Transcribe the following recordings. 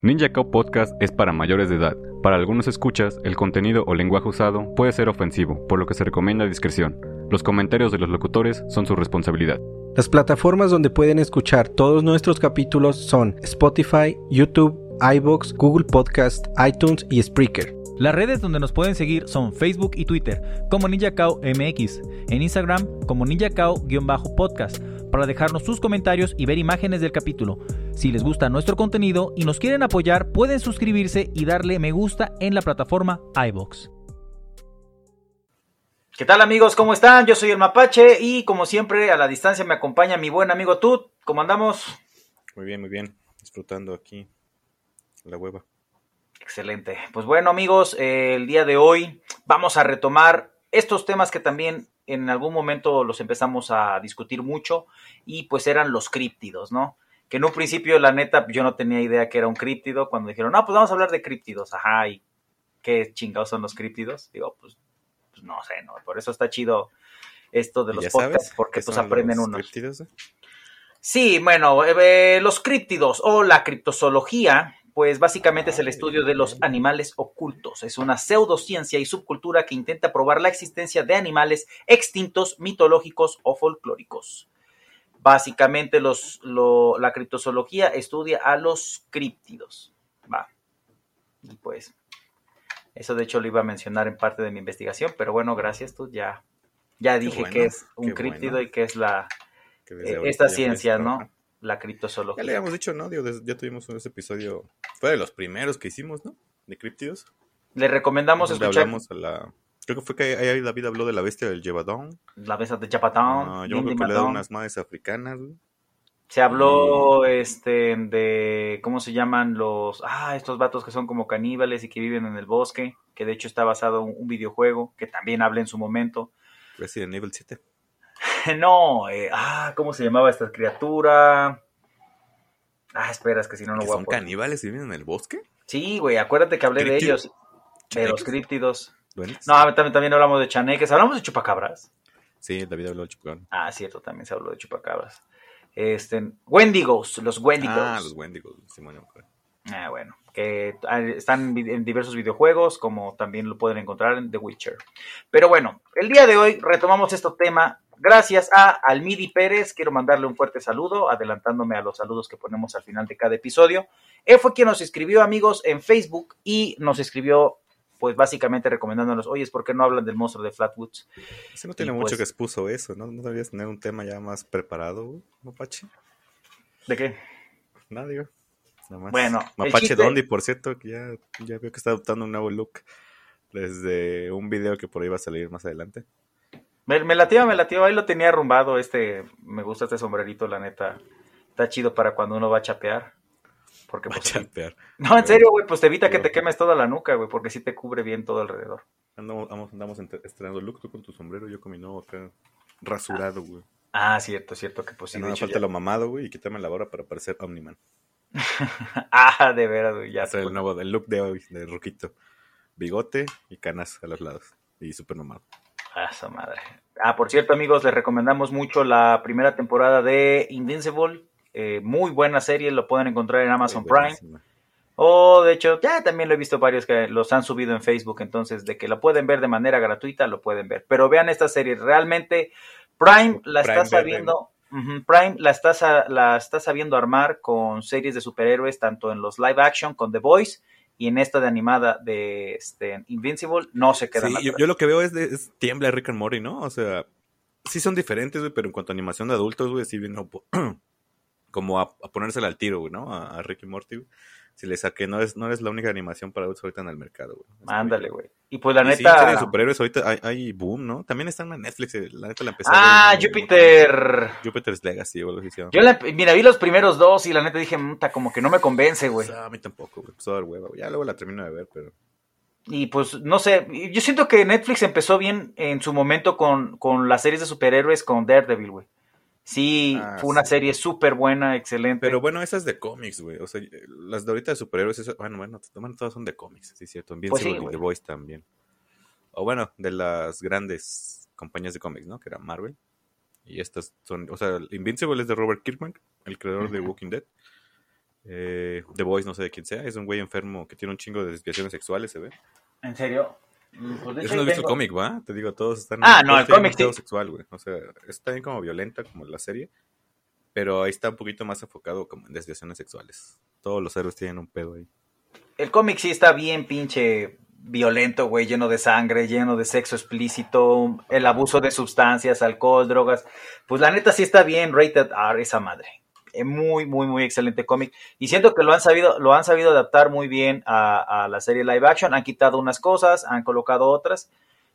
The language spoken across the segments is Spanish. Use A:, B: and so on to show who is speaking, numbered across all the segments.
A: Ninja Cow Podcast es para mayores de edad. Para algunos escuchas, el contenido o lenguaje usado puede ser ofensivo, por lo que se recomienda discreción. Los comentarios de los locutores son su responsabilidad.
B: Las plataformas donde pueden escuchar todos nuestros capítulos son Spotify, YouTube, iBox, Google Podcast, iTunes y Spreaker.
C: Las redes donde nos pueden seguir son Facebook y Twitter como NinjaCao MX, en Instagram como NinjaCao-podcast para dejarnos sus comentarios y ver imágenes del capítulo. Si les gusta nuestro contenido y nos quieren apoyar, pueden suscribirse y darle me gusta en la plataforma iBox. ¿Qué tal amigos? ¿Cómo están? Yo soy el Mapache y como siempre a la distancia me acompaña mi buen amigo Tut. ¿Cómo andamos?
D: Muy bien, muy bien. Disfrutando aquí la hueva.
C: Excelente. Pues bueno amigos, eh, el día de hoy vamos a retomar estos temas que también en algún momento los empezamos a discutir mucho y pues eran los críptidos, ¿no? Que en un principio, la neta, yo no tenía idea que era un críptido. Cuando dijeron, no, pues vamos a hablar de críptidos. Ajá, ¿y qué chingados son los críptidos? Digo, pues, pues no sé, ¿no? Por eso está chido esto de los podcasts, porque pues aprenden unos. Críptidos? Sí, bueno, eh, los críptidos o la criptozoología pues básicamente es el estudio de los animales ocultos. Es una pseudociencia y subcultura que intenta probar la existencia de animales extintos, mitológicos o folclóricos. Básicamente los, la criptozoología estudia a los críptidos. Va. Y pues, eso de hecho lo iba a mencionar en parte de mi investigación, pero bueno, gracias tú, ya, ya dije que es un críptido y que es la, eh, esta ciencia, ¿no? la criptozoología.
D: Ya le habíamos dicho, ¿no? ya tuvimos ese episodio, fue de los primeros que hicimos, ¿no? De criptidos.
C: Le recomendamos escuchar.
D: Hablamos a la... Creo que fue que ahí David habló de la bestia del Jebadón.
C: La bestia de Jebadón.
D: Ah, yo creo que le da unas madres africanas,
C: Se habló este de cómo se llaman los ah estos vatos que son como caníbales y que viven en el bosque, que de hecho está basado en un videojuego que también hablé en su momento.
D: Resident Evil 7.
C: no, eh, ah, ¿cómo se llamaba esta criatura? Ah, espera, es que si no, no voy
D: a ¿Son caníbales y viven en el bosque?
C: Sí, güey, acuérdate que hablé de ellos. De los críptidos. No, también, también hablamos de chaneques. ¿Hablamos de chupacabras?
D: Sí, David habló de chupacabras.
C: Ah, cierto, también se habló de chupacabras. Este, Wendigos, los Wendigos.
D: Ah, los Wendigos, sí,
C: Ah, bueno, que están en diversos videojuegos, como también lo pueden encontrar en The Witcher. Pero bueno, el día de hoy retomamos este tema Gracias a Almidi Pérez, quiero mandarle un fuerte saludo, adelantándome a los saludos que ponemos al final de cada episodio. Él fue quien nos escribió, amigos, en Facebook y nos escribió, pues básicamente recomendándonos, oye, ¿por qué no hablan del monstruo de Flatwoods?
D: Ese no tiene mucho pues que expuso eso, ¿no? ¿No deberías tener un tema ya más preparado, Mapache?
C: ¿De qué?
D: Nada, digo. Nada más.
C: Bueno,
D: Mapache Dondi, por cierto, que ya, ya veo que está adoptando un nuevo look desde un video que por ahí va a salir más adelante.
C: Me, me latió, me latió. Ahí lo tenía arrumbado. Este, me gusta este sombrerito, la neta. Está chido para cuando uno va a chapear. Porque,
D: a pues, chapear.
C: No, en serio, güey, pues te evita que te quemes toda la nuca, güey, porque sí te cubre bien todo alrededor.
D: Andamos, andamos estrenando look, tú con tu sombrero, yo con mi nuevo acá rasurado, güey.
C: Ah, cierto, cierto, que pues sí.
D: No, falta lo mamado, güey, y quítame la hora para parecer Omniman.
C: ah, de veras, güey, ya.
D: el nuevo, el look de hoy, de Ruquito. Bigote y canas a los lados. Y súper mamado.
C: Ah, madre. Ah, por cierto, amigos, les recomendamos mucho la primera temporada de Invincible. Eh, muy buena serie, lo pueden encontrar en Amazon Prime. O de hecho, ya también lo he visto varios que los han subido en Facebook, entonces de que lo pueden ver de manera gratuita, lo pueden ver. Pero vean esta serie, realmente Prime la está sabiendo, Prime la está, la está sabiendo armar con series de superhéroes, tanto en los live action con The Voice y en esta de animada de este, Invincible no se queda
D: Sí, yo, yo lo que veo es, de, es tiembla Rick and Morty, ¿no? O sea, sí son diferentes, güey, pero en cuanto a animación de adultos, güey, sí vino como a, a ponérsela al tiro, güey, ¿no? A, a Rick y Morty, güey. Si le saqué, no es, no es la única animación para adultos ahorita en el mercado, güey.
C: Ándale, güey. Y pues la
D: Y sí,
C: neta.
D: series de superhéroes ahorita hay, hay boom, ¿no? También están en Netflix, eh, la neta la empecé a
C: ah,
D: ver, ¿no?
C: Jupiter.
D: Jupiter's Legacy, o algo así.
C: Yo la, mira, vi los primeros dos y la neta dije, "Muta, como que no me convence, güey.
D: O sea, a mí tampoco, güey. Empezó a dar hueva, güey. Ya luego la termino de ver, pero...
C: Y pues, no sé, yo siento que Netflix empezó bien en su momento con, con las series de superhéroes con Daredevil, güey. Sí,
D: Ah,
C: fue una
D: sí.
C: serie súper buena, excelente.
D: Pero bueno, esas de cómics, güey. O sea, las de ahorita de superhéroes, esas- bueno, bueno, todas son de cómics, sí, cierto.
C: Pues
D: Invincible
C: sí,
D: y. The Voice también. O bueno, de las grandes compañías de cómics, ¿no? Que era Marvel. Y estas son, o sea, Invincible es de Robert Kirkman, el creador de. Walking Dead. Eh, The Voice, no sé de quién sea, es un güey enfermo que tiene un chingo de desviaciones sexuales, se ve.
C: ¿En serio? Pues, hecho,
D: no he visto el cómic, ¿va? Te digo, todos están.
C: Ah, no, el cómic sí.
D: sexual, güey. O sea, está bien como violenta, como la serie. Pero ahí está un poquito más enfocado como en desviaciones sexuales. Todos los héroes tienen un pedo ahí.
C: El cómic sí está bien pinche violento, güey, lleno de sangre, lleno de sexo explícito, el abuso de sustancias, alcohol, drogas. Pues la neta sí está bien rated R esa madre. Eh, Muy, muy, muy excelente cómic. Y siento que lo han sabido, lo han sabido adaptar muy bien a, a la serie live action. Han quitado unas cosas, han colocado otras.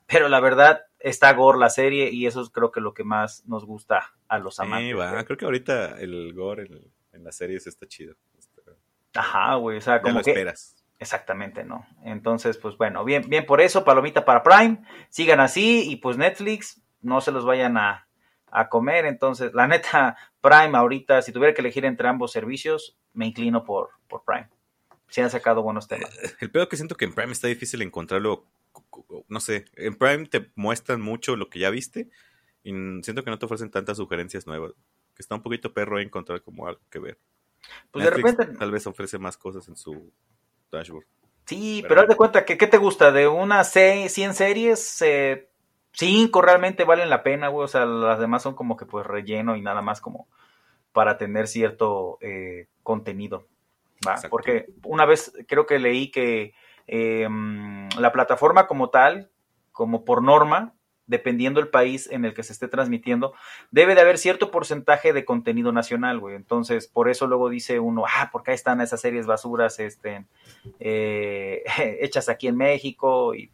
C: Pero la verdad, está gore la serie y eso es creo que lo que más nos gusta a los amantes.
D: Sí, va.
C: güey.
D: Creo que ahorita el gore en, en las series está chido.
C: Ajá, güey. O sea,
D: Ya
C: como
D: lo
C: que
D: esperas.
C: Exactamente, ¿no? Entonces, pues bueno, bien, bien por eso, palomita para Prime, sigan así y pues Netflix, no se los vayan a, a comer. Entonces, la neta, Prime ahorita, si tuviera que elegir entre ambos servicios, me inclino por, por Prime. Sí han sacado buenos temas.
D: El peor que siento que en Prime está difícil encontrarlo. No sé. En Prime te muestran mucho lo que ya viste. Y siento que no te ofrecen tantas sugerencias nuevas. Que está un poquito perro encontrar como algo que ver.
C: Pues de repente,
D: Tal vez ofrece más cosas en su dashboard.
C: sí,
D: pero-
C: pero haz de cuenta que, ¿qué te gusta? De unas se- 100 series, eh, cinco realmente valen la pena, güey. O sea, las demás son como que pues relleno y nada más como para tener cierto eh, contenido. ¿va?
D: Exacto.
C: Porque una vez creo que leí que eh, mm, la plataforma como tal, como por norma, dependiendo el país en el que se esté transmitiendo, debe de haber cierto porcentaje de contenido nacional, güey. Entonces, por eso luego dice uno, ah, porque ahí están esas series basuras este, eh, hechas aquí en México y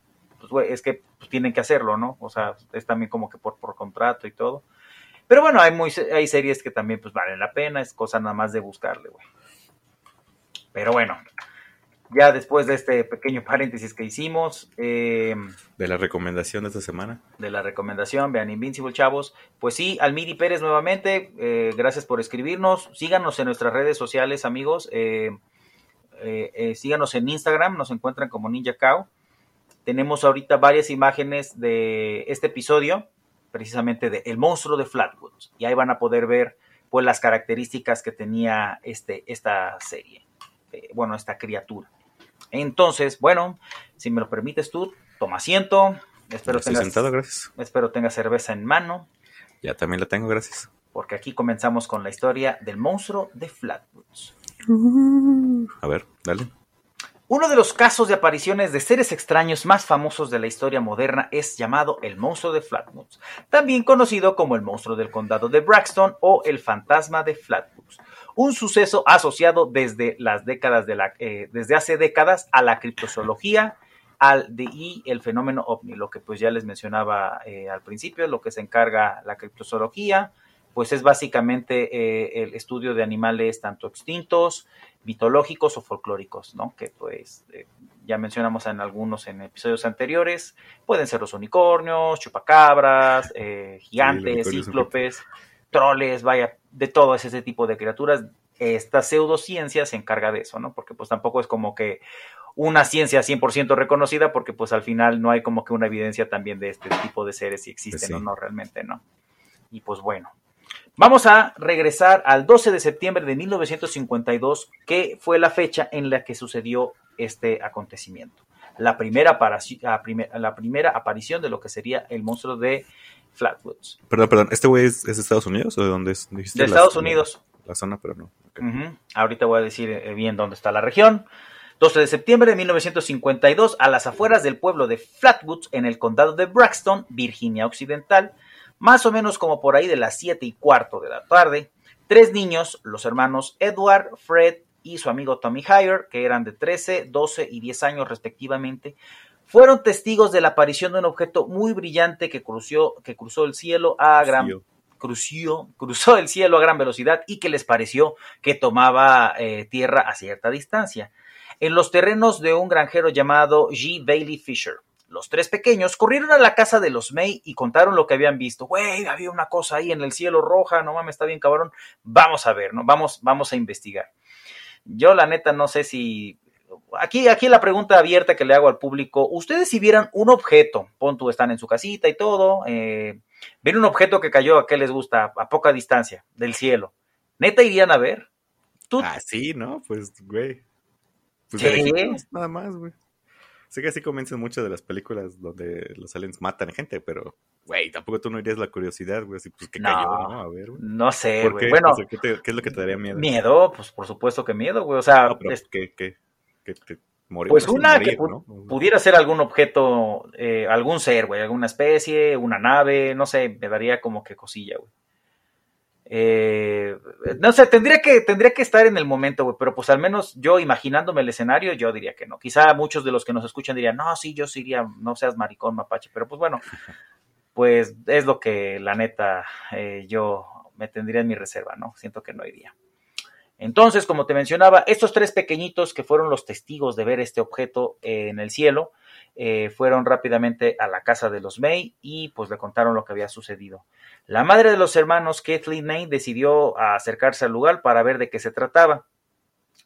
C: pues, güey, es que pues, tienen que hacerlo, ¿no? O sea, es también como que por, por contrato y todo. Pero bueno, hay, muy, hay series que también pues valen la pena, es cosa nada más de buscarle, güey. Pero bueno, ya después de este pequeño paréntesis que hicimos, eh,
D: De la recomendación de esta semana.
C: de la recomendación, vean Invincible, chavos. Pues sí, Almiri Pérez nuevamente, eh, gracias por escribirnos. Síganos en nuestras redes sociales, amigos. Eh, síganos en Instagram, nos encuentran como Ninja Cow. Tenemos ahorita varias imágenes de este episodio, precisamente de El monstruo de Flatwoods. Y ahí van a poder ver pues las características que tenía este, esta serie. Eh, bueno, esta criatura. Entonces, bueno, si me lo permites tú, toma asiento. Espero tengas,
D: sentado, gracias.
C: espero tengas cerveza en mano,
D: Ya también la tengo, gracias.
C: porque aquí comenzamos con la historia del monstruo de Flatwoods.
D: A ver, dale.
C: Uno de los casos de apariciones de seres extraños más famosos de la historia moderna es llamado el monstruo de Flatwoods, también conocido como el monstruo del condado de Braxton o el fantasma de Flatwoods, un suceso asociado desde las décadas de la, eh, desde hace décadas a la criptozoología al y el fenómeno ovni, lo que pues ya les mencionaba eh, al principio, lo que se encarga la criptozoología, pues es básicamente eh, el estudio de animales tanto extintos, mitológicos o folclóricos, ¿no? Que pues eh, ya mencionamos en algunos en episodios anteriores, pueden ser los unicornios, chupacabras, eh, gigantes, cíclopes, troles, vaya, de todo ese tipo de criaturas. Esta pseudociencia se encarga de eso, ¿no? Porque pues tampoco es como que una ciencia 100% reconocida, porque pues al final no hay como que una evidencia también de este tipo de seres si existen
D: Pues sí.
C: o no, realmente no. Y pues bueno, Vamos a regresar al 12 de septiembre de 1952, que fue la fecha en la que sucedió este acontecimiento. La primera, la aparición de lo que sería el monstruo de Flatwoods.
D: Perdón, perdón. ¿Este güey es, es de Estados Unidos o de dónde es? Dijiste
C: De
D: la-
C: Estados Unidos.
D: La, zona, pero no.
C: Ahorita voy a decir eh, bien dónde está la región. 12 de septiembre de 1952, a las afueras del pueblo de Flatwoods, en el condado de Braxton, Virginia Occidental, más o menos como por ahí de las 7 y cuarto de la tarde, tres niños, los hermanos Edward, Fred y su amigo Tommy Hyer, que eran de 13, 12 y 10 años respectivamente, fueron testigos de la aparición de un objeto muy brillante que cruzó, que cruzó el cielo a gran cruzó, cruzó el cielo a gran velocidad y que les pareció que tomaba eh, tierra a cierta distancia. En los terrenos de un granjero llamado G. Bailey Fisher. Los tres pequeños corrieron a la casa de los May y contaron lo que habían visto. Güey, había una cosa ahí en el cielo roja, no mames, está bien cabrón. Vamos a ver, ¿no? Vamos, vamos a investigar. Yo la neta no sé si aquí, aquí la pregunta abierta que le hago al público, ustedes si vieran un objeto, pon tú, están en su casita y todo, eh, ven un objeto que cayó a qué les gusta, a poca distancia del cielo, ¿neta irían a ver?
D: ¿Tú? Ah, sí, ¿no? Pues, güey. Pues
C: ¿Sí?
D: nada más, güey. Sé que así comienzan muchas de las películas donde los aliens matan gente, pero, güey, tampoco tú no irías la curiosidad, güey, así, pues, ¿qué cayó, no? A ver, güey.
C: No sé,
D: ¿Por
C: güey.
D: qué?
C: Bueno,
D: O sea, ¿qué, te- qué es lo que te daría miedo?
C: miedo, pues por supuesto que miedo, güey. O sea,
D: No, pero
C: es-
D: ¿qué, qué, qué te morir?
C: pues
D: sin
C: una
D: morir,
C: que pu-
D: ¿no?
C: pudiera ser algún objeto, eh, algún ser, güey, alguna especie, una nave, no sé, me daría como que cosilla, güey. Eh, no sé, tendría que, tendría que estar en el momento, güey, pero pues al menos yo imaginándome el escenario, yo diría que no. Quizá muchos de los que nos escuchan dirían, no, sí, yo sí iría, no seas maricón, mapache, pero pues bueno, pues es lo que la neta eh, yo me tendría en mi reserva, ¿no? Siento que no iría. Entonces, como te mencionaba, estos tres pequeñitos que fueron los testigos de ver este objeto eh, en el cielo, eh, fueron rápidamente a la casa de los May y pues le contaron lo que había sucedido. La madre de los hermanos, Kathleen May, decidió acercarse al lugar para ver de qué se trataba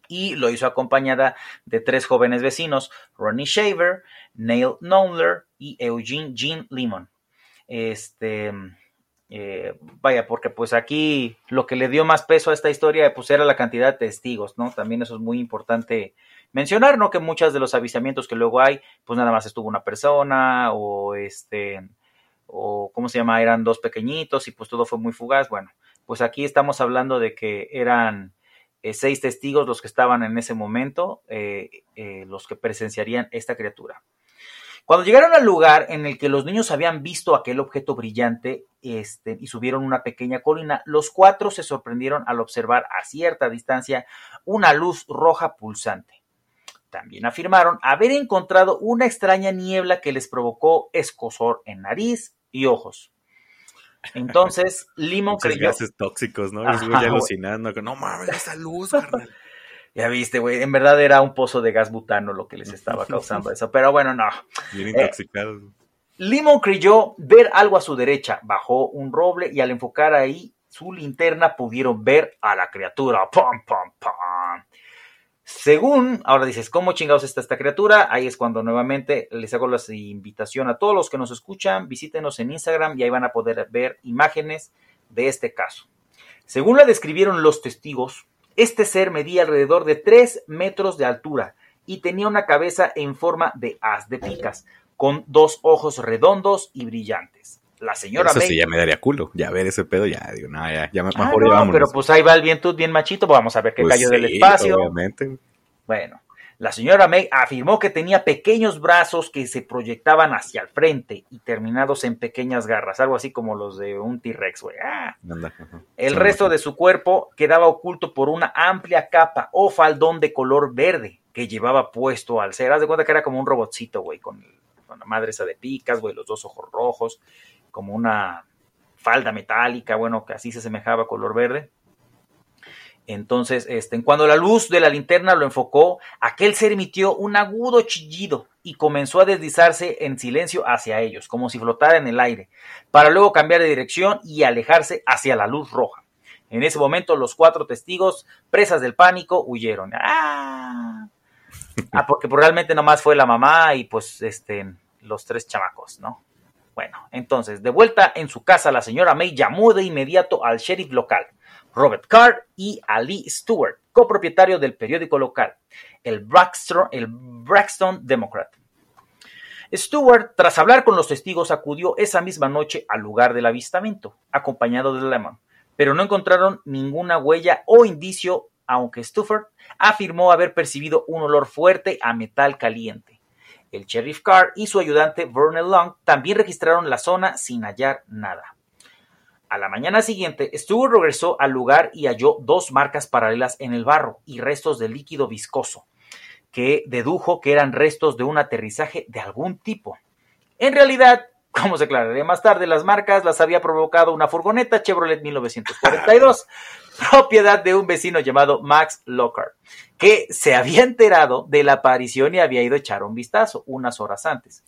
C: y lo hizo acompañada de tres jóvenes vecinos, Ronnie Shaver, Neil Knowler y Eugene Jean Lemon. Este, eh, vaya, porque pues aquí lo que le dio más peso a esta historia pues era la cantidad de testigos, ¿no? También eso es muy importante mencionar, ¿no? Que muchos de los avisamientos que luego hay, pues nada más estuvo una persona o este, o cómo se llama, eran dos pequeñitos y pues todo fue muy fugaz. Bueno, pues aquí estamos hablando de que eran eh, seis testigos los que estaban en ese momento, eh, eh, los que presenciarían esta criatura. Cuando llegaron al lugar en el que los niños habían visto aquel objeto brillante este, y subieron una pequeña colina, los cuatro se sorprendieron al observar a cierta distancia una luz roja pulsante. También afirmaron haber encontrado una extraña niebla que les provocó escosor en nariz y ojos. Entonces, Limon
D: Muchos
C: creyó.
D: gases tóxicos, ¿no?
C: Ajá,
D: ya alucinando. No mames, esa luz, carnal.
C: Ya viste, güey, en verdad era un pozo de gas butano lo que les estaba causando eso, pero bueno, no.
D: Bien
C: Eh,
D: intoxicados.
C: Limon creyó ver algo a su derecha, bajó un roble y al enfocar ahí su linterna pudieron ver a la criatura. ¡Pam, pam, pam! Según, ahora dices, ¿cómo chingados está esta criatura? Ahí es cuando nuevamente les hago la invitación a todos los que nos escuchan, visítenos en Instagram y ahí van a poder ver imágenes de este caso. Según la describieron los testigos, este ser medía alrededor de 3 metros de altura y tenía una cabeza en forma de haz de picas, con dos ojos redondos y brillantes. La señora
D: Eso
C: May
D: sí, ya me daría culo. Ya ver ese pedo, ya digo, no, ya, ya
C: Ah,
D: mejor
C: no,
D: ya vámonos.
C: pero pues ahí va el viento bien machito, pues vamos a ver qué
D: Pues
C: cayó del espacio.
D: Obviamente.
C: Bueno, la señora May afirmó que tenía pequeños brazos que se proyectaban hacia el frente y terminados en pequeñas garras, algo así como los de un T-Rex, güey. Ah. El resto de su cuerpo quedaba oculto por una amplia capa o faldón de color verde que llevaba puesto al ser. Haz de cuenta que era como un robotcito, güey, con, con la madre esa de picas, güey, los dos ojos rojos, como una falda metálica, bueno, que así se semejaba color verde. Entonces, este, cuando la luz de la linterna lo enfocó, aquel ser emitió un agudo chillido y comenzó a deslizarse en silencio hacia ellos, como si flotara en el aire, para luego cambiar de dirección y alejarse hacia la luz roja. En ese momento, los cuatro testigos, presas del pánico, huyeron. ¡Ah! Ah, porque pues, realmente nomás fue la mamá y pues este, los tres chamacos, ¿no? Bueno, entonces, de vuelta en su casa, la señora May llamó de inmediato al sheriff local, Robert Carr, y a Lee Stewart, copropietario del periódico local, el Braxton, el Democrat. Stewart, tras hablar con los testigos, acudió esa misma noche al lugar del avistamiento, acompañado de Lemon, pero no encontraron ninguna huella o indicio aunque Stufford afirmó haber percibido un olor fuerte a metal caliente. El sheriff Carr y su ayudante Vernon Long también registraron la zona sin hallar nada. A la mañana siguiente, Stewart regresó al lugar y halló dos marcas paralelas en el barro y restos de líquido viscoso, que dedujo que eran restos de un aterrizaje de algún tipo. En realidad, como se aclararía más tarde, las marcas las había provocado una furgoneta Chevrolet 1942, propiedad de un vecino llamado Max Lockhart, que se había enterado de la aparición y había ido a echar un vistazo unas horas antes.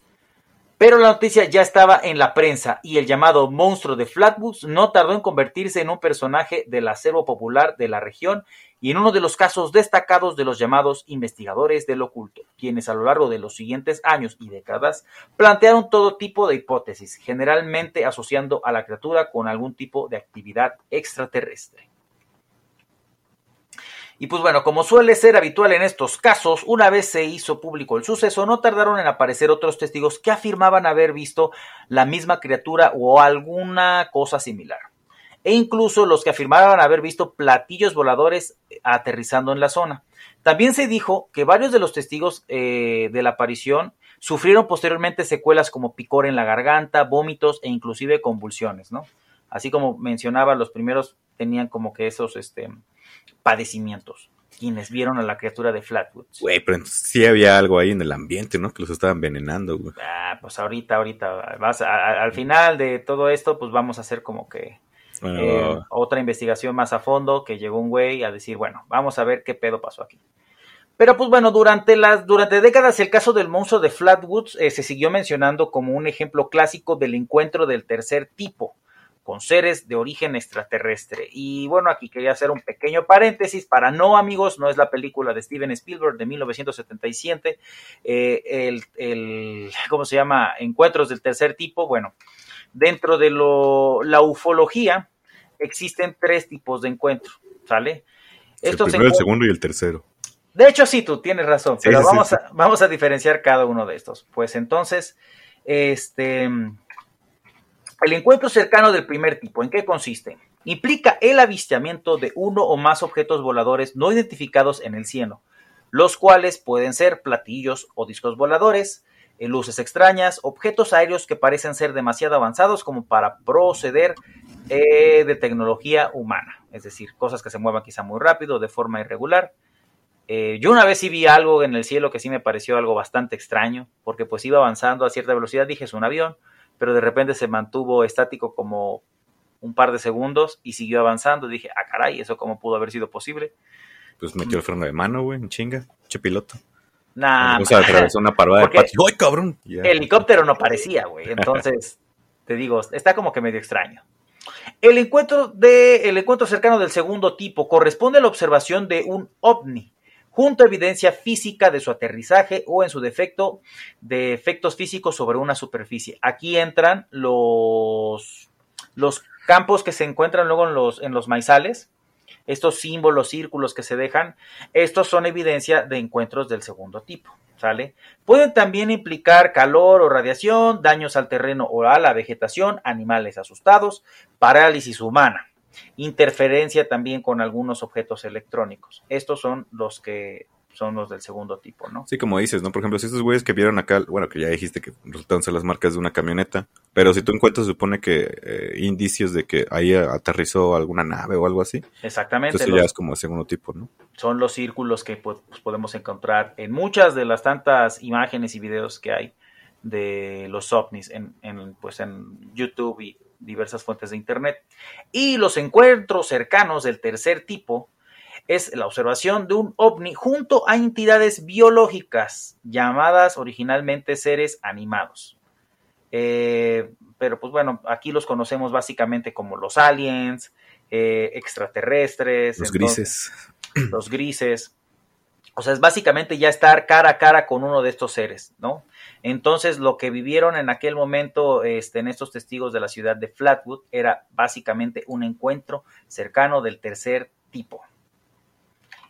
C: Pero la noticia ya estaba en la prensa y el llamado monstruo de Flatwoods no tardó en convertirse en un personaje del acervo popular de la región y en uno de los casos destacados de los llamados investigadores del oculto, quienes a lo largo de los siguientes años y décadas plantearon todo tipo de hipótesis, generalmente asociando a la criatura con algún tipo de actividad extraterrestre. Y pues bueno, como suele ser habitual en estos casos, una vez se hizo público el suceso, no tardaron en aparecer otros testigos que afirmaban haber visto la misma criatura o alguna cosa similar. E incluso los que afirmaban haber visto platillos voladores aterrizando en la zona. También se dijo que varios de los testigos eh, de la aparición sufrieron posteriormente secuelas como picor en la garganta, vómitos e inclusive convulsiones, ¿no? Así como mencionaba, los primeros tenían como que esos, este, padecimientos quienes vieron a la criatura de Flatwoods.
D: Güey, pero sí había algo ahí en el ambiente, ¿no? Que los estaban envenenando, güey.
C: Ah, pues ahorita, ahorita, vas al final de todo esto, pues vamos a hacer como que eh, otra investigación más a fondo, que llegó un güey a decir, bueno, vamos a ver qué pedo pasó aquí. Pero pues bueno, durante las durante décadas el caso del monstruo de Flatwoods eh, se siguió mencionando como un ejemplo clásico del encuentro del tercer tipo con seres de origen extraterrestre. Y bueno, aquí quería hacer un pequeño paréntesis para no amigos, no es la película de Steven Spielberg de 1977, eh, el, el, ¿cómo se llama? Encuentros del tercer tipo. Bueno, dentro de lo, la ufología existen tres tipos de encuentros, ¿sale?
D: el primero, el segundo y el tercero.
C: De hecho, sí, tú tienes razón, pero vamos, A, vamos a diferenciar cada uno de estos. Pues entonces, este el encuentro cercano del primer tipo, ¿en qué consiste? Implica el avistamiento de uno o más objetos voladores no identificados en el cielo, los cuales pueden ser platillos o discos voladores, luces extrañas, objetos aéreos que parecen ser demasiado avanzados como para proceder eh, de tecnología humana, es decir, cosas que se muevan quizá muy rápido, de forma irregular. Eh, yo una vez sí vi algo en el cielo que sí me pareció algo bastante extraño, porque pues iba avanzando a cierta velocidad, dije es un avión, pero de repente se mantuvo estático como un par de segundos y siguió avanzando. Dije, ah, caray, ¿eso cómo pudo haber sido posible?
D: Pues metió el freno de mano, güey, en chinga, che piloto.
C: Nah,
D: o sea, atravesó una parada de patio. ¡Ay, cabrón!
C: El helicóptero no parecía, güey. Entonces, te digo, está como que medio extraño. El encuentro, de, el encuentro cercano del segundo tipo corresponde a la observación de un ovni junto a evidencia física de su aterrizaje o en su defecto de efectos físicos sobre una superficie. Aquí entran los, los campos que se encuentran luego en los, en los maizales, estos símbolos, círculos que se dejan, estos son evidencia de encuentros del segundo tipo. ¿Sale? Pueden también implicar calor o radiación, daños al terreno o a la vegetación, animales asustados, parálisis humana interferencia también con algunos objetos electrónicos. Estos son los que son los del segundo tipo, ¿no?
D: Sí, como dices, ¿no? Por ejemplo, si estos güeyes que vieron acá, bueno, que ya dijiste que resultaron ser las marcas de una camioneta, pero si tú encuentras, supone que eh, indicios de que ahí aterrizó alguna nave o algo así.
C: Exactamente.
D: Entonces ya es como el segundo tipo, ¿no?
C: Son los círculos que pues, podemos encontrar en muchas de las tantas imágenes y videos que hay de los ovnis en, en, pues en YouTube y diversas fuentes de Internet. Y los encuentros cercanos del tercer tipo es la observación de un ovni junto a entidades biológicas llamadas originalmente seres animados. Eh, pero pues bueno, aquí los conocemos básicamente como los aliens, eh, extraterrestres.
D: Los grises.
C: Los grises. O sea, es básicamente ya estar cara a cara con uno de estos seres, ¿no? Entonces, lo que vivieron en aquel momento este, en estos testigos de la ciudad de Flatwood era básicamente un encuentro cercano del tercer tipo.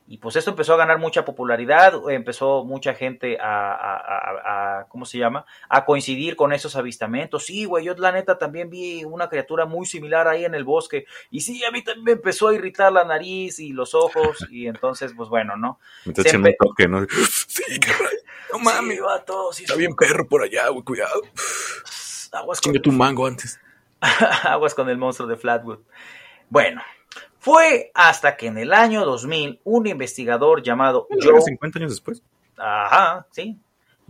C: Y pues esto empezó a ganar mucha popularidad, empezó mucha gente a, a, a, a, ¿cómo se llama? A coincidir con esos avistamientos. Sí, güey, yo la neta también vi una criatura muy similar ahí en el bosque. Y sí, a mí también me empezó a irritar la nariz y los ojos. Y entonces, pues bueno, ¿no?
D: Entonces,
C: Se empe-
D: un toque, ¿no? Sí, rayos. No mames,
C: Sí, vato, sí,
D: está
C: sí.
D: bien perro por allá, güey, cuidado.
C: Aguas con
D: Chingue tu mango antes.
C: Aguas con el monstruo de Flatwood. Bueno, fue hasta que en el año 2000 un investigador llamado
D: Joe...
C: Joe,
D: 50 años después.
C: ajá, sí,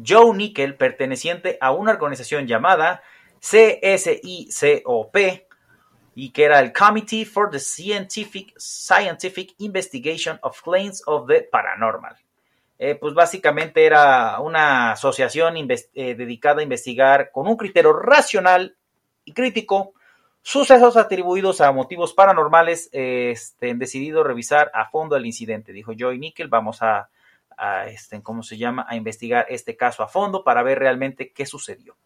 C: Joe Nickel, perteneciente a una organización llamada CSICOP y que era el Committee for the Scientific, Scientific Investigation of Claims of the Paranormal. Eh, pues básicamente era una asociación eh, dedicada a investigar con un criterio racional y crítico sucesos atribuidos a motivos paranormales. este, han decidido revisar a fondo el incidente, dijo Joy Nickel. Vamos a, a, este, ¿cómo se llama? A investigar este caso a fondo para ver realmente qué sucedió.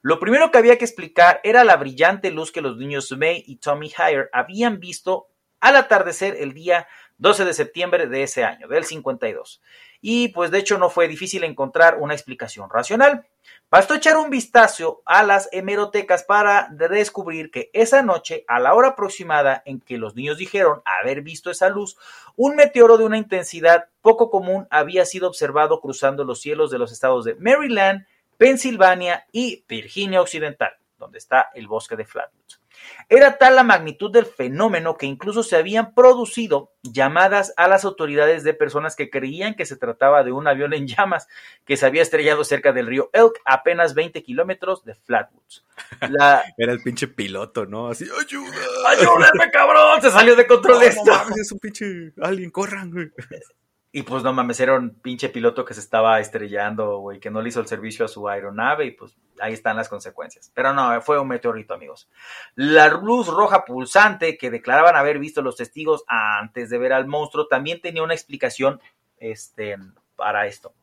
C: Lo primero que había que explicar era la brillante luz que los niños May y Tommy Hire habían visto al atardecer el día 12 de septiembre de ese año, del 52. Y pues de hecho no fue difícil encontrar una explicación racional. Bastó echar un vistazo a las hemerotecas para descubrir que esa noche, a la hora aproximada en que los niños dijeron haber visto esa luz, un meteoro de una intensidad poco común había sido observado cruzando los cielos de los estados de Maryland, Pensilvania y Virginia Occidental, donde está el bosque de Flatwoods. Era tal la magnitud del fenómeno que incluso se habían producido llamadas a las autoridades de personas que creían que se trataba de un avión en llamas que se había estrellado cerca del río Elk, apenas 20 kilómetros de Flatwoods. La...
D: Era el pinche piloto, ¿no? Así, ayuda.
C: ¡Ayúdenme, cabrón! Se salió de control
D: No,
C: esto.
D: no es un pinche alien, corran, güey.
C: Y pues no mames, era un pinche piloto que se estaba estrellando, güey, que no le hizo el servicio a su aeronave y pues ahí están las consecuencias. Pero no, fue un meteorito, amigos. La luz roja pulsante que declaraban haber visto los testigos antes de ver al monstruo también tenía una explicación este, para esto.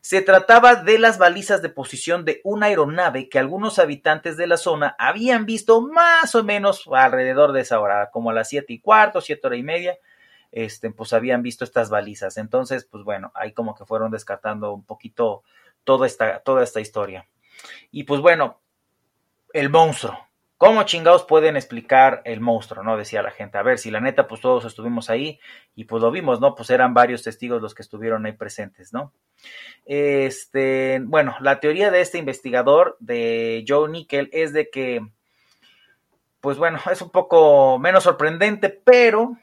C: Se trataba de las balizas de posición de una aeronave que algunos habitantes de la zona habían visto más o menos alrededor de esa hora, como a las siete y cuarto, siete hora y media este, pues habían visto estas balizas. Entonces, pues bueno, ahí como que fueron descartando un poquito toda esta, toda esta historia. Y pues bueno, el monstruo. ¿Cómo chingados pueden explicar el monstruo? ¿No? Decía la gente. A ver, si la neta, pues todos estuvimos ahí y pues lo vimos, ¿no? Pues eran varios testigos los que estuvieron ahí presentes, ¿no? Este, bueno, la teoría de este investigador, de Joe Nickel, es de que, pues bueno, es un poco menos sorprendente, pero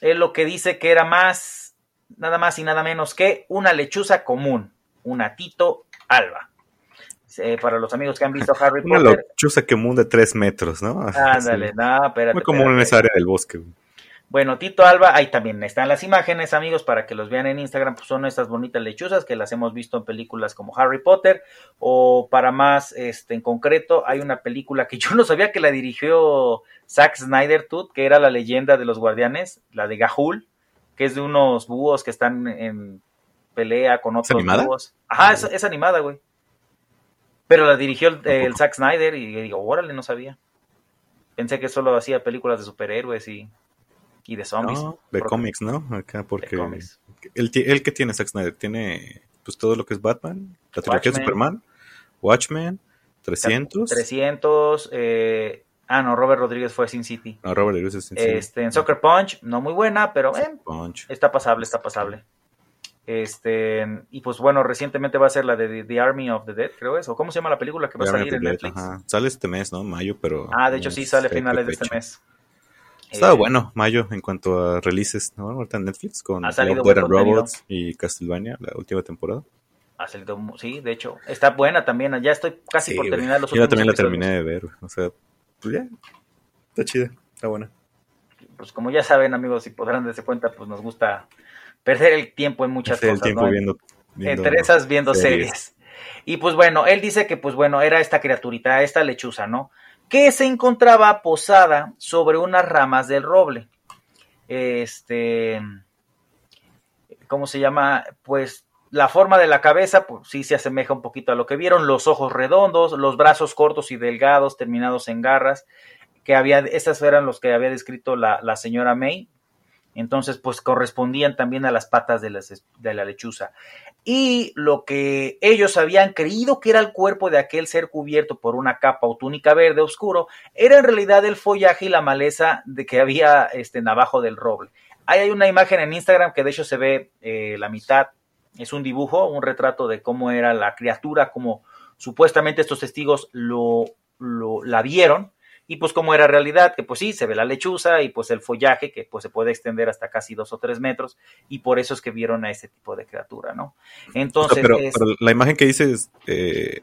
C: es lo que dice que era más, nada más y nada menos que una lechuza común, una Tito Alba. Eh, para los amigos que han visto Harry
D: Una
C: Potter.
D: lechuza común de 3 metros, ¿no?
C: Ándale,
D: Sí.
C: no, espérate.
D: Muy común en
C: espérate.
D: esa área del bosque.
C: Bueno, Tito Alba, ahí también están las imágenes, amigos, para que los vean en Instagram, pues son estas bonitas lechuzas que las hemos visto en películas como Harry Potter, o para más, este, en concreto, hay una película que yo no sabía que la dirigió Zack Snyder, Tooth, que era la leyenda de los guardianes, la de Gahul, que es de unos búhos que están en pelea con otros
D: animada?
C: búhos. Ajá, es, es animada, güey. Pero la dirigió el, el Zack Snyder y digo, órale, no sabía. Pensé que solo hacía películas de superhéroes y, y de zombies.
D: No, de
C: Porque-
D: cómics, ¿no? Acá porque el, el que tiene Zack Snyder tiene pues todo lo que es Batman, la trilogía de. Superman, Watchmen, 300,
C: 300. eh, ah, no, Robert Rodríguez fue Sin City.
D: no, Robert Rodríguez es en sí.
C: Este, en Soccer Punch, no muy buena, pero eh,
D: Punch.
C: está pasable, está pasable. Este, y pues bueno, recientemente va a ser la de The, The Army of the Dead, creo es, o cómo se llama la película que va a salir en Netflix.
D: Ajá. Sale este mes, ¿no? Mayo, pero.
C: Ah, de hecho sí, sale a finales de este mes.
D: Estaba
C: Eh,
D: bueno, mayo, en cuanto a releases, ¿no? Ahorita en Netflix con Love, and. Robots y Castlevania, la última temporada.
C: Ha salido, mu- sí, de hecho, está buena también. Ya estoy casi
D: Sí,
C: por terminar los
D: Yo
C: últimos
D: también la
C: episodios.
D: terminé de ver, o sea, pues ya, está chida, está buena.
C: Pues como ya saben, amigos, y podrán darse cuenta, pues nos gusta perder el tiempo en muchas
D: el
C: cosas.
D: tiempo
C: ¿no?
D: viendo, viendo
C: entre esas viendo
D: series.
C: series. Y pues bueno, él dice que pues bueno, era esta criaturita, esta lechuza, ¿no? Que se encontraba posada sobre unas ramas del roble. Este, ¿cómo se llama? Pues la forma de la cabeza, pues sí se asemeja un poquito a lo que vieron, los ojos redondos, los brazos cortos y delgados, terminados en garras, que había, estas eran los que había descrito la, la señora May. Entonces, pues correspondían también a las patas de, la lechuza. Y lo que ellos habían creído que era el cuerpo de aquel ser cubierto por una capa o túnica verde oscuro, era en realidad el follaje y la maleza de que había este, abajo del roble. Ahí hay una imagen en Instagram que de hecho se ve eh, la mitad, es un dibujo, un retrato de cómo era la criatura, como supuestamente estos testigos lo la vieron y pues como era realidad, que pues sí, se ve la lechuza y pues el follaje que pues se puede extender hasta casi dos o tres metros y por eso es que vieron a ese tipo de criatura, ¿no? Entonces...
D: Pero, la imagen que dices, eh,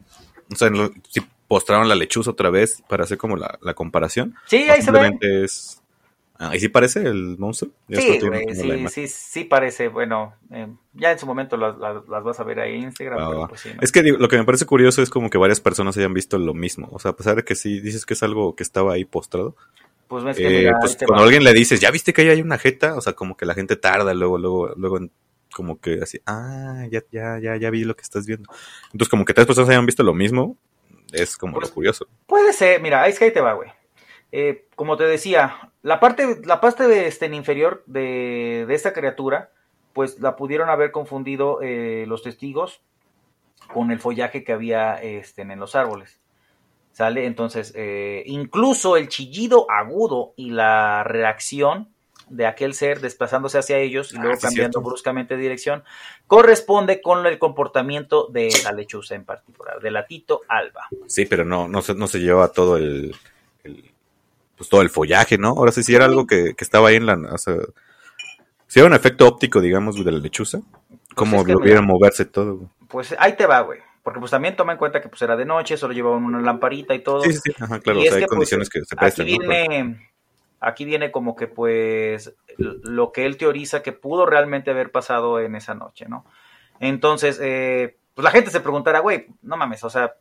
D: o sea, si postraron la lechuza otra vez para hacer como la, la comparación.
C: Sí, ahí se ve.
D: Es, ¿Ahí sí parece el monstruo?
C: Sí, sí, sí, sí, parece. Bueno, eh, ya en su momento las, vas a ver ahí en Instagram. Pues
D: es que lo que me parece curioso es como que varias personas hayan visto lo mismo. O sea, a pesar de que sí dices que es algo que estaba ahí postrado.
C: Pues, ves que eh,
D: pues cuando alguien le dices, ¿ya viste que ahí hay una jeta? O sea, como que la gente tarda, luego, luego, luego como que así, ah, ya, ya, ya, ya vi lo que estás viendo. Entonces, como que tres personas hayan visto lo mismo, es como lo pues, curioso.
C: Puede ser, mira, ahí es que ahí te va, güey. Eh, como te decía, la parte, la parte este, inferior de, esta criatura, pues la pudieron haber confundido eh, los testigos con el follaje que había este, en los árboles. ¿Sale? Entonces, eh, incluso el chillido agudo y la reacción de aquel ser desplazándose hacia ellos y luego ah, cambiando bruscamente de dirección, corresponde con el comportamiento de la lechuza en particular, de la Tito alba.
D: Sí, pero no, no, se, no se lleva todo el, pues todo el follaje, ¿no? Ahora sí, si era algo que, estaba ahí en la, o sea, si era un efecto óptico, digamos, de la lechuza, como pues lo moverse todo.
C: Pues ahí te va, güey. Porque pues también toma en cuenta que pues era de noche, solo llevaban una lamparita y todo.
D: Sí, sí, sí. Ajá, claro, o sea, hay pues, condiciones que se prestan.
C: Aquí viene, aquí viene como que pues lo que él teoriza que pudo realmente haber pasado en esa noche, ¿no? Entonces, eh, pues la gente se preguntará, güey, no mames, o sea,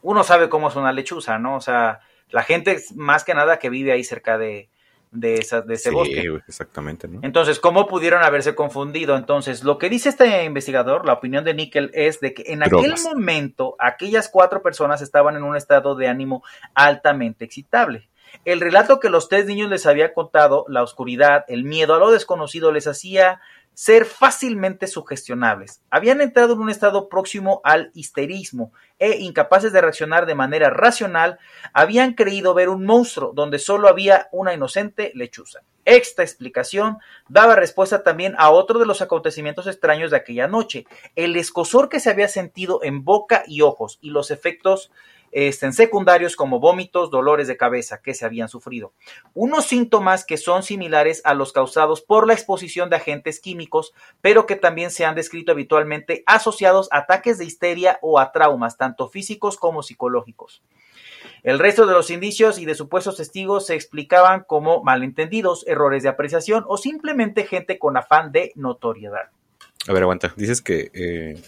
C: uno sabe cómo es una lechuza, ¿no? O sea, la gente más que nada que vive ahí cerca de, de, esa, de ese sí,
D: Exactamente, ¿no?
C: Entonces, ¿cómo pudieron haberse confundido? Entonces, lo que dice este investigador, la opinión de Nickel, es de que en aquel momento aquellas cuatro personas estaban en un estado de ánimo altamente excitable. El relato que los tres niños les había contado, la oscuridad, el miedo a lo desconocido, les hacía ser fácilmente sugestionables. Habían entrado en un estado próximo al histerismo e incapaces de reaccionar de manera racional, habían creído ver un monstruo donde solo había una inocente lechuza. Esta explicación daba respuesta también a otro de los acontecimientos extraños de aquella noche, el escosor que se había sentido en boca y ojos y los efectos en secundarios como vómitos, dolores de cabeza que se habían sufrido. Unos síntomas que son similares a los causados por la exposición de agentes químicos, pero que también se han descrito habitualmente asociados a ataques de histeria o a traumas, tanto físicos como psicológicos. El resto de los indicios y de supuestos testigos se explicaban como malentendidos, errores de apreciación o simplemente gente con afán de notoriedad.
D: A ver, aguanta. Dices que eh,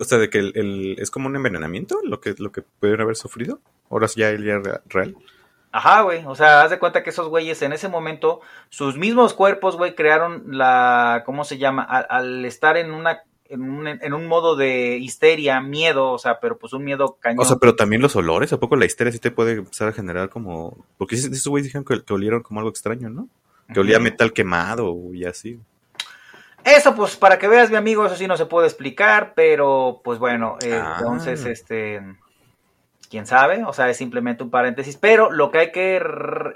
D: o sea, de que el, es como un envenenamiento lo que, lo que pudieron haber sufrido. Ahora ya el día real.
C: Ajá, güey. O sea, haz de cuenta que esos güeyes en ese momento, sus mismos cuerpos, güey, crearon la. ¿Cómo se llama? Al, estar en una. En un, en un, modo de histeria, miedo, o sea, pero pues un miedo cañón. O sea,
D: pero también los olores, ¿a poco la histeria sí te puede empezar a generar como. Porque esos güeyes dijeron que, olieron como algo extraño, ¿no? Que olía metal quemado y así.
C: Eso, pues, para que veas, mi amigo, eso sí no se puede explicar, pero, pues bueno, ah. entonces, este, quién sabe, o sea, es simplemente un paréntesis, pero lo que hay que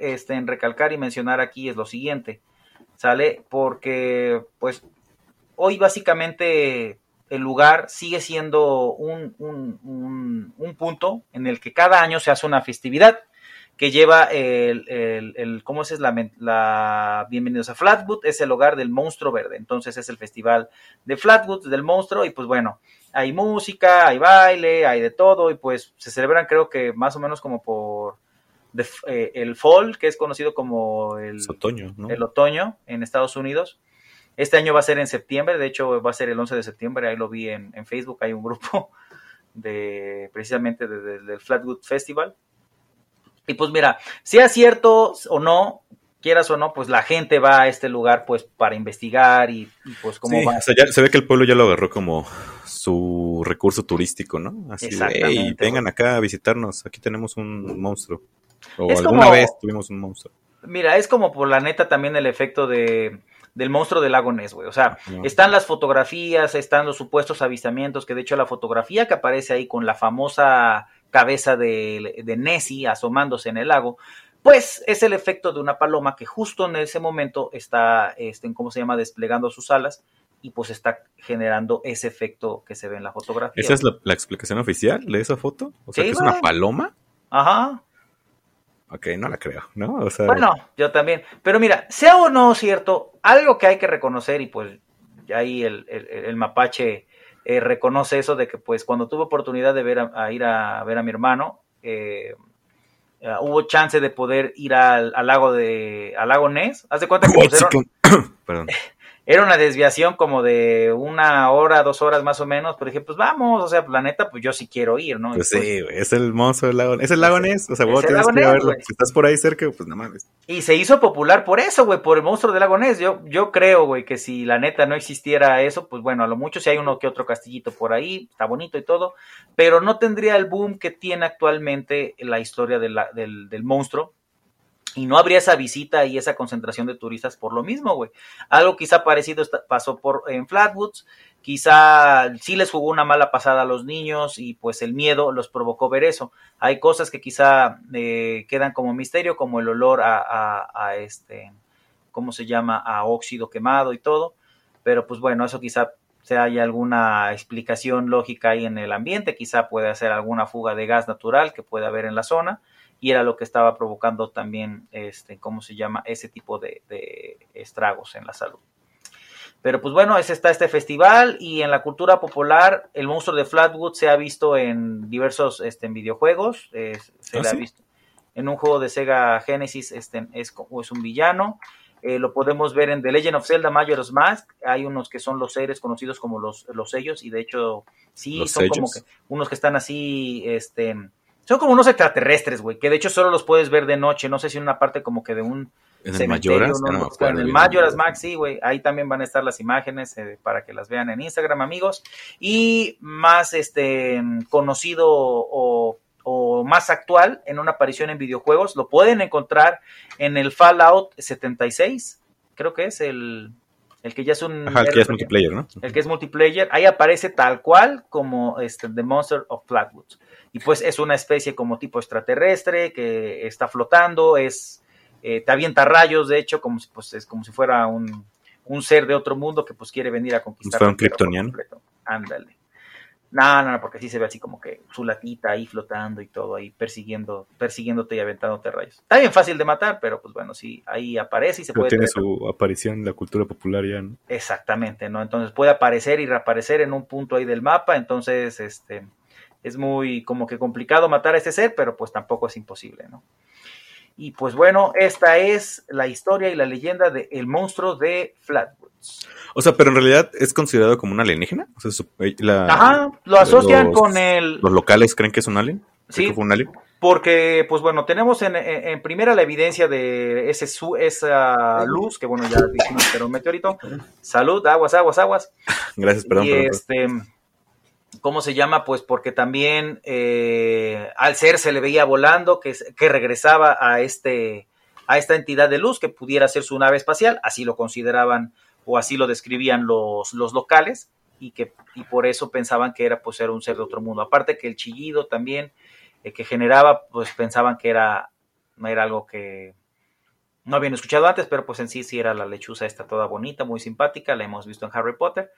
C: este, recalcar y mencionar aquí es lo siguiente, ¿sale? Porque, pues, hoy básicamente el lugar sigue siendo un, un, un punto en el que cada año se hace una festividad que lleva el, el, el ¿cómo es la, la Bienvenidos a Flatwood? Es el hogar del monstruo verde. Entonces es el festival de Flatwood, del monstruo, y pues bueno, hay música, hay baile, hay de todo, y pues se celebran creo que más o menos como por eh, el fall, que es conocido como el
D: otoño,
C: el otoño en Estados Unidos. Este año va a ser en septiembre, de hecho va a ser el 11 de septiembre, ahí lo vi en, en Facebook, hay un grupo de precisamente del Flatwood Festival y pues mira, sea cierto o no, quieras o no, pues la gente va a este lugar pues para investigar y, pues cómo va.
D: O sea, ya se ve que el pueblo ya lo agarró como su recurso turístico, ¿no? Así de, y vengan acá a visitarnos, aquí tenemos un monstruo. O alguna vez tuvimos un monstruo.
C: Mira, es como por la neta también el efecto de del monstruo del lago Ness, güey. O sea, están las fotografías, están los supuestos avistamientos, que de hecho la fotografía que aparece ahí con la famosa cabeza de, de Nessie asomándose en el lago, pues es el efecto de una paloma que justo en ese momento está, este, ¿cómo se llama?, desplegando sus alas y pues está generando ese efecto que se ve en la fotografía.
D: ¿Esa es la, explicación oficial de esa foto? O sea, que es una paloma.
C: Ajá.
D: Ok, no la creo, ¿no? O sea...
C: Bueno, yo también. Pero mira, sea o no cierto, algo que hay que reconocer, y pues ahí el, el, mapache eh, reconoce eso de que pues cuando tuve oportunidad de ver a, ir a, ver a mi hermano, eh, eh, hubo chance de poder ir al, lago de al lago Ness. Haz de cuenta que pusieron, Perdón. Era una desviación como de una hora, dos horas más o menos, pero dije, pues vamos, o sea, la neta, pues yo sí quiero ir, ¿no?
D: Pues, sí, pues güey, es el monstruo del lago, es el lago Ness, o sea, vos tienes que verlo, si estás por ahí cerca, pues nada más.
C: Y se hizo popular por eso, güey, por el monstruo del lago Ness, yo, yo creo, güey, que si la neta no existiera eso, pues bueno, a lo mucho si hay uno que otro castillito por ahí, está bonito y todo, pero no tendría el boom que tiene actualmente la historia de la, del, del monstruo, y no habría esa visita y esa concentración de turistas por lo mismo, güey. Algo quizá parecido pasó por en Flatwoods, quizá sí les jugó una mala pasada a los niños y pues el miedo los provocó ver eso. Hay cosas que quizá eh, quedan como misterio, como el olor a, este, ¿cómo se llama? A óxido quemado y todo, pero pues bueno, eso quizá se haya alguna explicación lógica ahí en el ambiente, quizá puede ser alguna fuga de gas natural que puede haber en la zona y era lo que estaba provocando también, este, ¿cómo se llama? Ese tipo de, estragos en la salud. Pero pues bueno, ese está este festival y en la cultura popular el monstruo de Flatwood se ha visto en diversos este, en videojuegos, se ¿Ah, ha visto. En un juego de Sega Genesis este, es, es un villano, eh, lo podemos ver en The Legend of Zelda Majora's Mask, hay unos que son los seres conocidos como los, los sellos y de hecho sí, son como que unos que están así, este, son como unos extraterrestres, güey, que de hecho solo los puedes ver de noche. No sé si en una parte como que de un.
D: En el Mayoras.
C: No, en el Mayoras Max, sí, güey. Ahí también van a estar las imágenes eh, para que las vean en Instagram, amigos. Y más este conocido o, o, más actual en una aparición en videojuegos, lo pueden encontrar en el Fallout 76. Creo que es el, el que ya es un.
D: Ajá, el que es multiplayer, ¿no?
C: El que es multiplayer. Ahí aparece tal cual como este, The Monster of Flatwoods y pues es una especie como tipo extraterrestre que está flotando, es eh, te avienta rayos, de hecho, como si, pues, es como si fuera un, ser de otro mundo que pues quiere venir a conquistar.
D: ¿Fue un kryptoniano?
C: Ándale. No, no, no, porque sí se ve así como que su latita ahí flotando y todo ahí persiguiendo, persiguiéndote y aventándote rayos. Está bien fácil de matar, pero pues bueno, sí, ahí aparece y se puede.
D: Tiene su aparición en la cultura popular ya, ¿no?
C: Exactamente, ¿no? Entonces puede aparecer y reaparecer en un punto ahí del mapa, entonces, este, es muy como que complicado matar a este ser, pero pues tampoco es imposible, ¿no? Y pues bueno, esta es la historia y la leyenda de el monstruo de Flatwoods.
D: O sea, pero en realidad es considerado como un alienígena. O sea,
C: eh, Ajá, lo asocian con el.
D: ¿Los locales creen que es un alien?
C: Sí. fue un alien? Porque, pues bueno, tenemos en, primera la evidencia de ese su, esa luz, que bueno, ya dijimos que era un meteorito. Salud, aguas, aguas, aguas.
D: Gracias, perdón.
C: Y este. ¿Cómo se llama? Pues porque también eh, al ser se le veía volando, que, que regresaba a, este, a esta entidad de luz que pudiera ser su nave espacial, así lo consideraban o así lo describían los, los locales y que y por eso pensaban que era pues era un ser de otro mundo. Aparte que el chillido también eh, que generaba, pues pensaban que era, no era algo que no habían escuchado antes, pero pues en sí sí era la lechuza esta toda bonita, muy simpática, la hemos visto en Harry Potter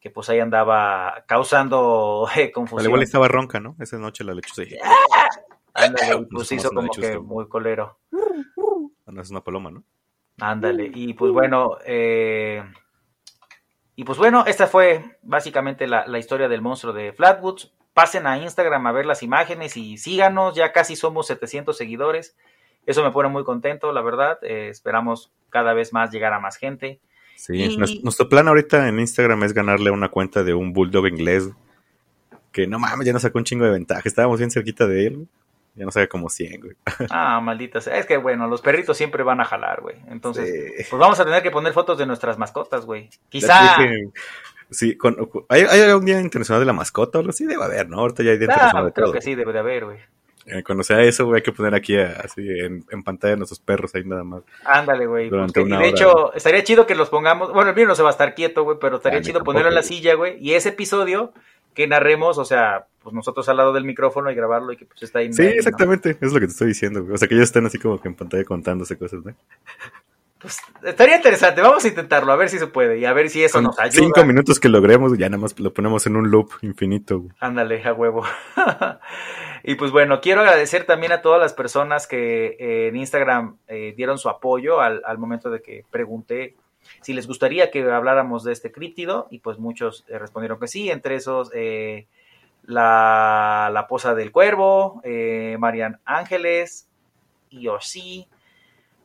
C: que pues ahí andaba causando eh, confusión.
D: igual estaba ronca, ¿no? Esa noche la lechuza.
C: Ándale, pues hizo como que muy colero.
D: Ah, no, es una paloma, ¿no?
C: Ándale, y pues bueno, eh, y pues bueno, esta fue básicamente la, historia del monstruo de Flatwoods. Pasen a Instagram a ver las imágenes y síganos, ya casi somos 700 seguidores. Eso me pone muy contento, la verdad. Eh, esperamos cada vez más llegar a más gente.
D: Sí, nuestro plan ahorita en Instagram es ganarle una cuenta de un bulldog inglés. Que no mames, ya nos sacó un chingo de ventaja. Estábamos bien cerquita de él. Ya no sabe como 100, güey.
C: Ah, maldita sea. Es que, bueno, los perritos siempre van a jalar, güey. Entonces, pues vamos a tener que poner fotos de nuestras mascotas, güey. Quizá.
D: sí, ¿hay, ¿hay, algún día internacional de la mascota o algo así? Debe haber, ¿no? Ahorita ya hay día internacional
C: de creo que sí, debe de haber, güey.
D: Eh, Cuando sea eso, güey, hay que poner aquí así en, en pantalla nuestros perros ahí nada más.
C: Ándale, güey.
D: Durante
C: Pues y de
D: hora,
C: hecho, estaría chido que los pongamos. Bueno, el mío no se va a estar quieto, güey, pero estaría
D: Ah,
C: chido
D: tampoco,
C: ponerlo en la
D: güey.
C: silla, güey. Y ese episodio que narremos, o sea, pues nosotros al lado del micrófono y grabarlo y que pues está ahí.
D: Sí,
C: ahí, ¿no?
D: exactamente, es lo que te estoy diciendo. O sea, que ellos están así como que en pantalla contándose cosas, ¿no?
C: Pues estaría interesante. Vamos a intentarlo, a ver si se puede y a ver si eso
D: Con
C: nos ayuda.
D: cinco minutos que logremos, ya nada más lo ponemos en un loop infinito, güey.
C: Ándale, a huevo. y pues bueno, quiero agradecer también a todas las personas que eh, en Instagram eh, dieron su apoyo al, al momento de que pregunté si les gustaría que habláramos de este críptido y pues muchos eh, respondieron que sí, entre esos eh, la, la posa del cuervo, eh, Marian Ángeles, Yoshi,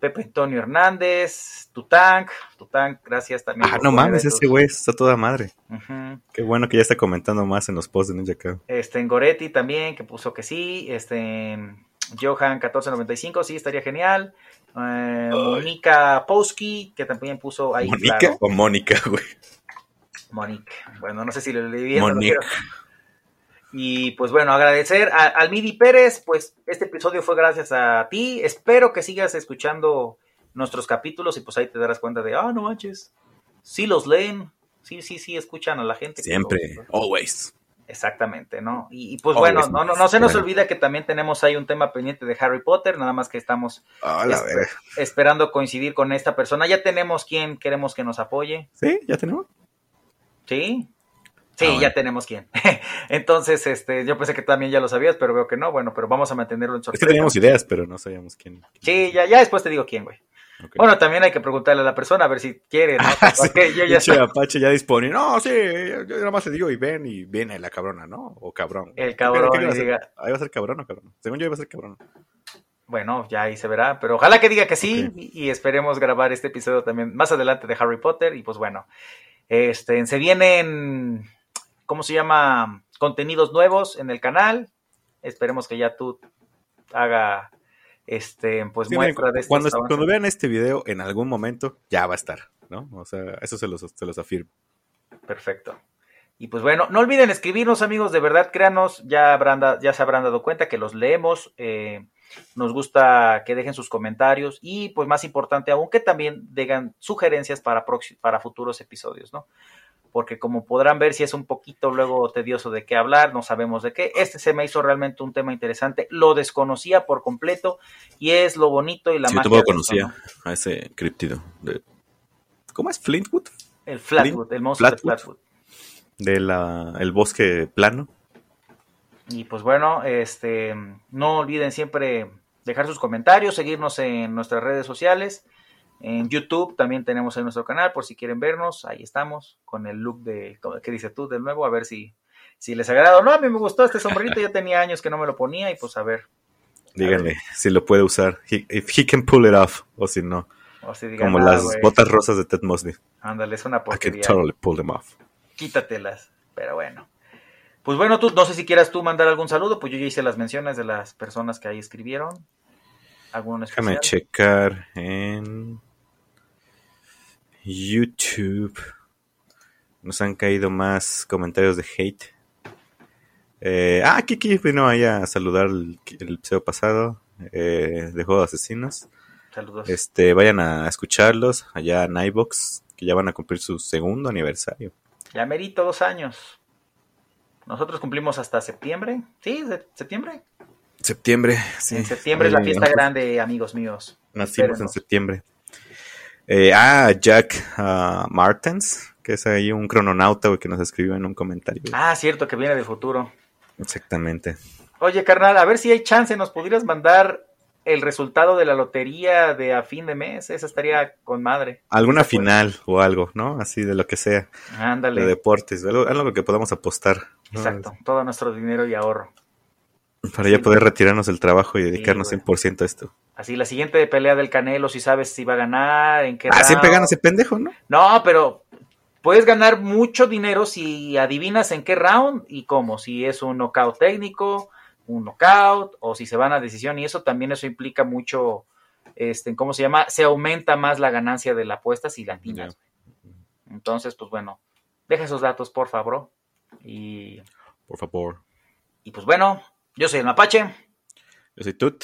C: Pepe Antonio Hernández, Tutank, Tutank, gracias también.
D: Ah, no mames, ese güey está toda madre. Qué bueno que ya está comentando más en los posts de Ninja Cow.
C: Este, en Goretti también, que puso que sí. Este, en Johan 1495, sí, estaría genial. Eh, Mónica Powski, que también puso ahí.
D: ¿Mónica
C: claro.
D: o Mónica, güey?
C: Monique. Bueno, no sé si lo leí bien.
D: Monique.
C: pero- Y pues bueno, agradecer a, al Midi Pérez, pues este episodio fue gracias a ti. Espero que sigas escuchando nuestros capítulos y pues ahí te darás cuenta de, ah, no manches, sí los leen, sí, sí, sí, escuchan a la gente.
D: Siempre, always.
C: Exactamente, ¿no? Y, y, pues
D: Always
C: bueno, no, no, no se nos
D: bueno.
C: olvida que también tenemos ahí un tema pendiente de Harry Potter, nada más que estamos
D: Ah,
C: esperando coincidir con esta persona. Ya tenemos quien queremos que nos apoye,
D: ¿Sí? ¿Ya tenemos?
C: ¿sí? Sí,
D: Ah, bueno.
C: ya tenemos quien. Entonces, este, yo pensé que también ya lo sabías, pero veo que no. Bueno, pero vamos a mantenerlo en
D: Es
C: sorpresa.
D: que teníamos ideas, pero no sabíamos quién.
C: Sí, ya, ya después te digo quién, güey. Bueno, también hay que preguntarle a la persona a ver si quiere, ¿no?
D: Ah, sí.
C: Yo ya estoy-
D: Apache ya dispone. No, sí, yo, yo nada más le digo y ven y viene la cabrona, ¿no? O cabrón.
C: El cabrón diga-
D: Ahí va a ser cabrón o cabrón. Según yo iba a ser cabrón.
C: Bueno, ya ahí se verá, pero ojalá que diga que sí y esperemos grabar este episodio también más adelante de Harry Potter y pues bueno, este, se vienen, ¿cómo se llama? Contenidos nuevos en el canal. Esperemos que ya tú haga, este, pues
D: Sí,
C: muestra de
D: cuando,
C: avances.
D: cuando vean este video, en algún momento ya va a estar, ¿no? O sea, eso se los, se los afirmo.
C: Perfecto. Y pues bueno, no olviden escribirnos, amigos, de verdad, créanos, ya, habrán da- ya se habrán dado cuenta que los leemos, eh, nos gusta que dejen sus comentarios y pues más importante aún que también degan sugerencias para, para futuros episodios, ¿no? Porque como podrán ver, si es un poquito luego tedioso de qué hablar, no sabemos de qué. Este se me hizo realmente un tema interesante, lo desconocía por completo y es lo bonito y la
D: Sí, yo
C: magia
D: tampoco
C: de esto,
D: conocía
C: ¿no?
D: a ese criptido. de- ¿Cómo es? ¿Flintwood?
C: El Flatwood, el monstruo de
D: Flatwood.
C: Flatwood.
D: De la, el bosque plano.
C: Y pues bueno, este, no olviden siempre dejar sus comentarios, seguirnos en nuestras redes sociales. En YouTube también tenemos en nuestro canal, por si quieren vernos, ahí estamos, con el look de, ¿qué dices tú? De nuevo, a ver si, si les agrada o no. A mí me gustó este sombrerito, ya tenía años que no me lo ponía y pues a ver,
D: Díganle si lo puede usar. He- if he can pull it off. O si no.
C: o si digan,
D: Como
C: "Ah,
D: las botas rosas de Ted Mosby.
C: Ándale, es una
D: I can
C: porquería.
D: totally pull them off.
C: quítatelas. Pero bueno. Pues bueno, tú, no sé si quieras tú mandar algún saludo, pues yo ya hice las menciones de las personas que ahí escribieron. ¿Alguno
D: Déjame checar en YouTube. Nos han caído más comentarios de hate. Eh, ah, Kiki vino ahí a saludar el, el episodio pasado eh, de Juego de Asesinos.
C: Saludos.
D: Este, vayan a escucharlos allá en iBox, que ya van a cumplir su segundo aniversario.
C: Ya merito dos años. Nosotros cumplimos hasta septiembre. ¿Sí? ¿Se- ¿Septiembre?
D: Septiembre, sí.
C: en septiembre es la fiesta
D: ¿no?
C: grande, amigos míos.
D: Nacimos en septiembre. Eh, ah, Jack ah, Martens, que es ahí un crononauta güey, que nos escribió en un comentario.
C: Ah, cierto, que viene del futuro.
D: Exactamente.
C: Oye, carnal, a ver si hay chance, nos pudieras mandar el resultado de la lotería de a fin de mes. Esa estaría con madre.
D: Alguna final o algo, ¿no? Así de lo que sea,
C: Ándale.
D: de deportes, algo, algo que podamos apostar. ¿no?
C: Exacto, todo nuestro dinero y ahorro.
D: Para ya
C: Sí,
D: poder retirarnos del trabajo y dedicarnos
C: güey.
D: 100% a esto.
C: Así, la siguiente pelea del Canelo, si sabes si va a ganar, en qué
D: Ah, siempre gana ese pendejo, ¿no?
C: No, pero puedes ganar mucho dinero si adivinas en qué round y cómo. Si es un knockout técnico, un knockout, o si se van a decisión. Y eso también eso implica mucho, este, ¿cómo se llama? Se aumenta más la ganancia de la apuesta si la atinas. Entonces, pues bueno, deja esos datos, por favor. Y,
D: Por favor.
C: y pues bueno, yo soy el Mapache.
D: Yo soy Tut.